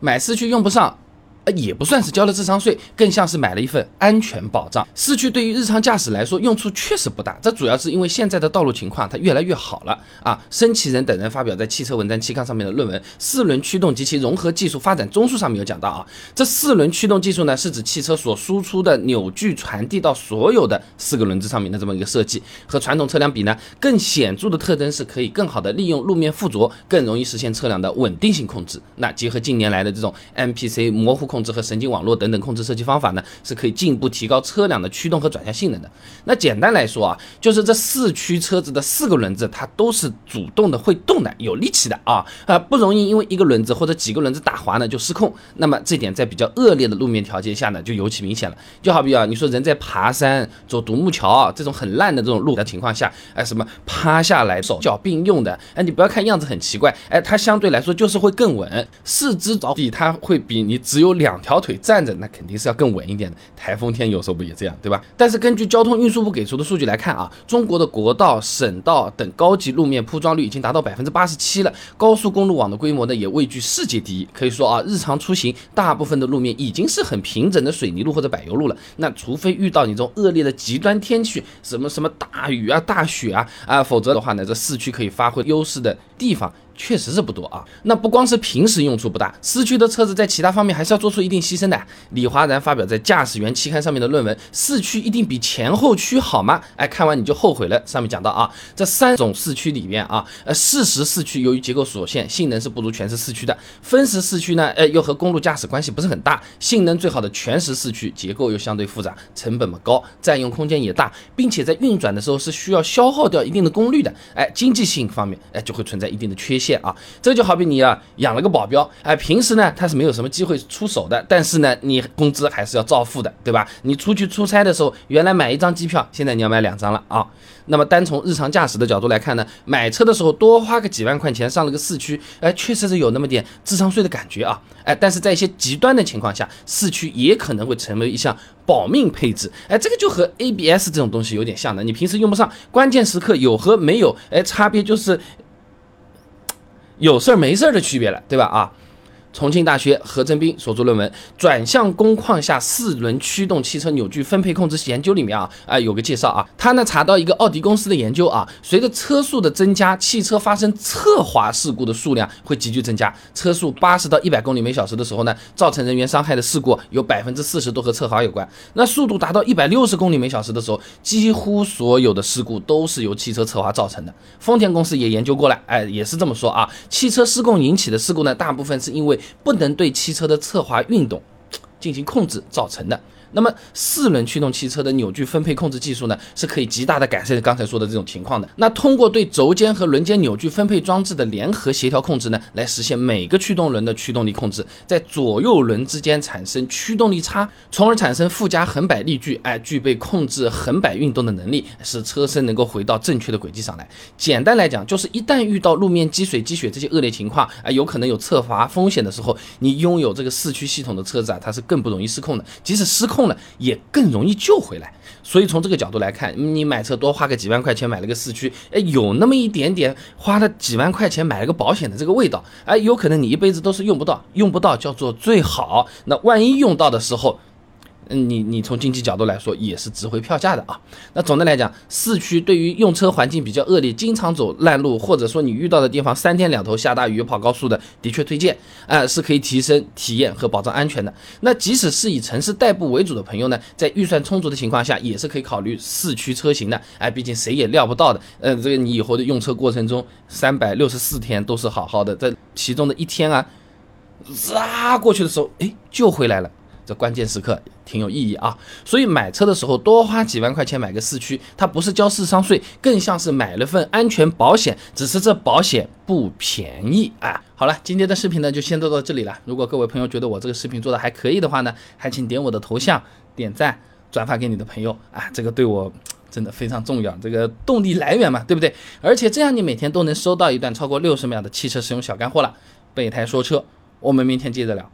买四驱用不上。呃，也不算是交了智商税，更像是买了一份安全保障。四驱对于日常驾驶来说用处确实不大，这主要是因为现在的道路情况它越来越好了啊。申奇人等人发表在《汽车文章》期刊上面的论文《四轮驱动及其融合技术发展综述》上面有讲到啊，这四轮驱动技术呢是指汽车所输出的扭矩传递到所有的四个轮子上面的这么一个设计，和传统车辆比呢，更显著的特征是可以更好的利用路面附着，更容易实现车辆的稳定性控制。那结合近年来的这种 MPC 模糊控。控制和神经网络等等控制设计方法呢，是可以进一步提高车辆的驱动和转向性能的。那简单来说啊，就是这四驱车子的四个轮子，它都是主动的、会动的、有力气的啊啊，不容易因为一个轮子或者几个轮子打滑呢就失控。那么这点在比较恶劣的路面条件下呢，就尤其明显了。就好比啊，你说人在爬山、走独木桥这种很烂的这种路的情况下，哎，什么趴下来手脚并用的，哎，你不要看样子很奇怪，哎，它相对来说就是会更稳，四肢着地，它会比你只有两。两条腿站着，那肯定是要更稳一点的。台风天有时候不也这样，对吧？但是根据交通运输部给出的数据来看啊，中国的国道、省道等高级路面铺装率已经达到百分之八十七了，高速公路网的规模呢也位居世界第一。可以说啊，日常出行大部分的路面已经是很平整的水泥路或者柏油路了。那除非遇到你这种恶劣的极端天气，什么什么大雨啊、大雪啊啊，否则的话呢，这市区可以发挥优势的地方。确实是不多啊，那不光是平时用处不大，四驱的车子在其他方面还是要做出一定牺牲的。李华然发表在《驾驶员》期刊上面的论文《四驱一定比前后驱好吗》？哎，看完你就后悔了。上面讲到啊，这三种四驱里面啊，呃，适时四驱由于结构所限，性能是不如全时四驱的；分时四驱呢，呃，又和公路驾驶关系不是很大。性能最好的全时四驱，结构又相对复杂，成本嘛高，占用空间也大，并且在运转的时候是需要消耗掉一定的功率的。哎，经济性方面，哎，就会存在一定的缺陷。线啊，这就好比你啊养了个保镖，哎，平时呢他是没有什么机会出手的，但是呢你工资还是要照付的，对吧？你出去出差的时候，原来买一张机票，现在你要买两张了啊。那么单从日常驾驶的角度来看呢，买车的时候多花个几万块钱上了个四驱，哎，确实是有那么点智商税的感觉啊，哎，但是在一些极端的情况下，四驱也可能会成为一项保命配置，哎，这个就和 ABS 这种东西有点像的，你平时用不上，关键时刻有和没有，哎，差别就是。有事儿没事儿的区别了，对吧？啊。重庆大学何振斌所著论文《转向工况下四轮驱动汽车扭矩分配控制研究》里面啊啊有个介绍啊，他呢查到一个奥迪公司的研究啊，随着车速的增加，汽车发生侧滑事故的数量会急剧增加。车速八十到一百公里每小时的时候呢，造成人员伤害的事故有百分之四十都和侧滑有关。那速度达到一百六十公里每小时的时候，几乎所有的事故都是由汽车侧滑造成的。丰田公司也研究过了，哎，也是这么说啊，汽车失控引起的事故呢，大部分是因为不能对汽车的侧滑运动进行控制造成的。那么四轮驱动汽车的扭矩分配控制技术呢，是可以极大的改善刚才说的这种情况的。那通过对轴间和轮间扭矩分配装置的联合协调控制呢，来实现每个驱动轮的驱动力控制，在左右轮之间产生驱动力差，从而产生附加横摆力矩，哎，具备控制横摆运动的能力，使车身能够回到正确的轨迹上来。简单来讲，就是一旦遇到路面积水、积雪这些恶劣情况，啊，有可能有侧滑风险的时候，你拥有这个四驱系统的车子啊，它是更不容易失控的。即使失控，也更容易救回来，所以从这个角度来看，你买车多花个几万块钱买了个四驱，哎，有那么一点点花了几万块钱买了个保险的这个味道，哎，有可能你一辈子都是用不到，用不到叫做最好，那万一用到的时候。嗯，你你从经济角度来说也是值回票价的啊。那总的来讲，四驱对于用车环境比较恶劣、经常走烂路，或者说你遇到的地方三天两头下大雨、跑高速的，的确推荐，啊，是可以提升体验和保障安全的。那即使是以城市代步为主的朋友呢，在预算充足的情况下，也是可以考虑四驱车型的。哎，毕竟谁也料不到的，嗯，这个你以后的用车过程中，三百六十四天都是好好的，在其中的一天啊，啊过去的时候，哎，就回来了。这关键时刻挺有意义啊，所以买车的时候多花几万块钱买个四驱，它不是交智商税，更像是买了份安全保险，只是这保险不便宜啊。好了，今天的视频呢就先做到这里了。如果各位朋友觉得我这个视频做的还可以的话呢，还请点我的头像，点赞，转发给你的朋友啊，这个对我真的非常重要，这个动力来源嘛，对不对？而且这样你每天都能收到一段超过六十秒的汽车使用小干货了。备胎说车，我们明天接着聊。